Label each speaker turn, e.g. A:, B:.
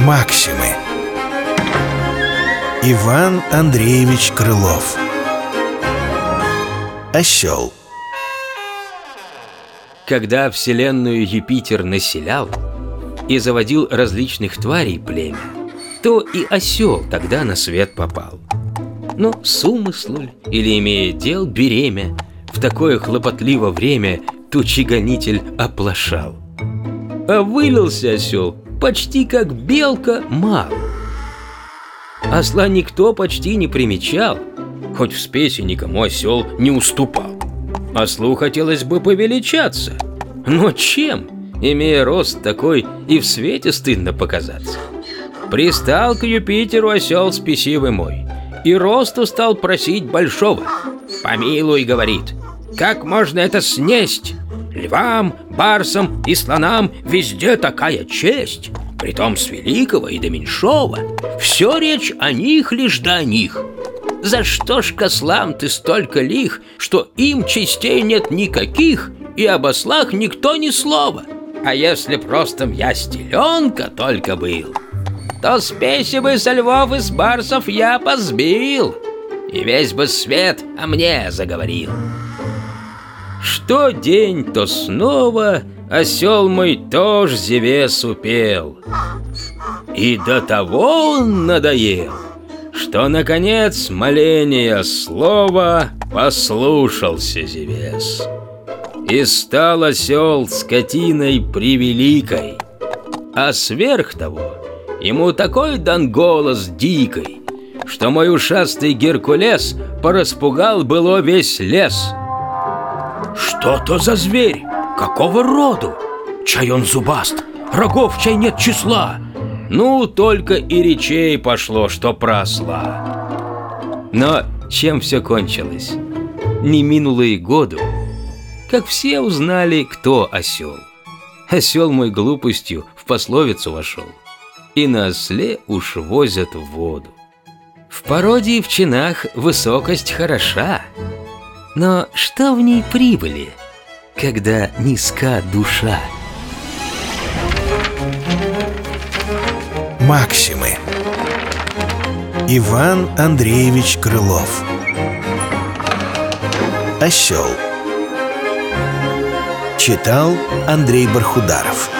A: Максимы. Иван Андреевич Крылов. Осел
B: Когда Вселенную Юпитер населял И заводил различных тварей племя То и осел тогда на свет попал. Но с умыслу или имея дел беремя В такое хлопотливо время Тучегонитель оплошал. А вылился осел почти как белка мал Осла никто почти не примечал Хоть в спеси никому осел не уступал. Ослу хотелось бы повеличаться. Но чем, имея рост такой, и в свете стыдно показаться? Пристал к Юпитеру осел спесивый мой И росту стал просить большого. Помилуй, говорит, как можно это снесть? Львам, барсам и слонам везде такая честь Притом с великого и до меньшого. Все речь о них лишь до них. За что ж кослам ты столько лих Что им частей нет никаких И об ослах никто ни слова? А если просто я стеленка только был То спеси бы со львов и с барсов я позбил И весь бы свет о мне заговорил. Что день, то снова осел мой тоже зевес упел. И до того он надоел, что, наконец, моление слова послушался зевес. И стал осел скотиной превеликой, а сверх того ему такой дан голос дикой, что мой ушастый Геркулес пораспугал было весь лес — что то за зверь? Какого роду? Чай он зубаст, рогов чай нет числа. Ну, только и речей пошло, что просла. Но чем все кончилось? Не минуло и году, как все узнали, кто осел. Осел мой глупостью в пословицу вошел. И на осле уж возят воду. В породе и в чинах высокость хороша, но что в ней прибыли, когда низка душа?
A: Максимы. Иван Андреевич Крылов. Осел. Читал Андрей Бархударов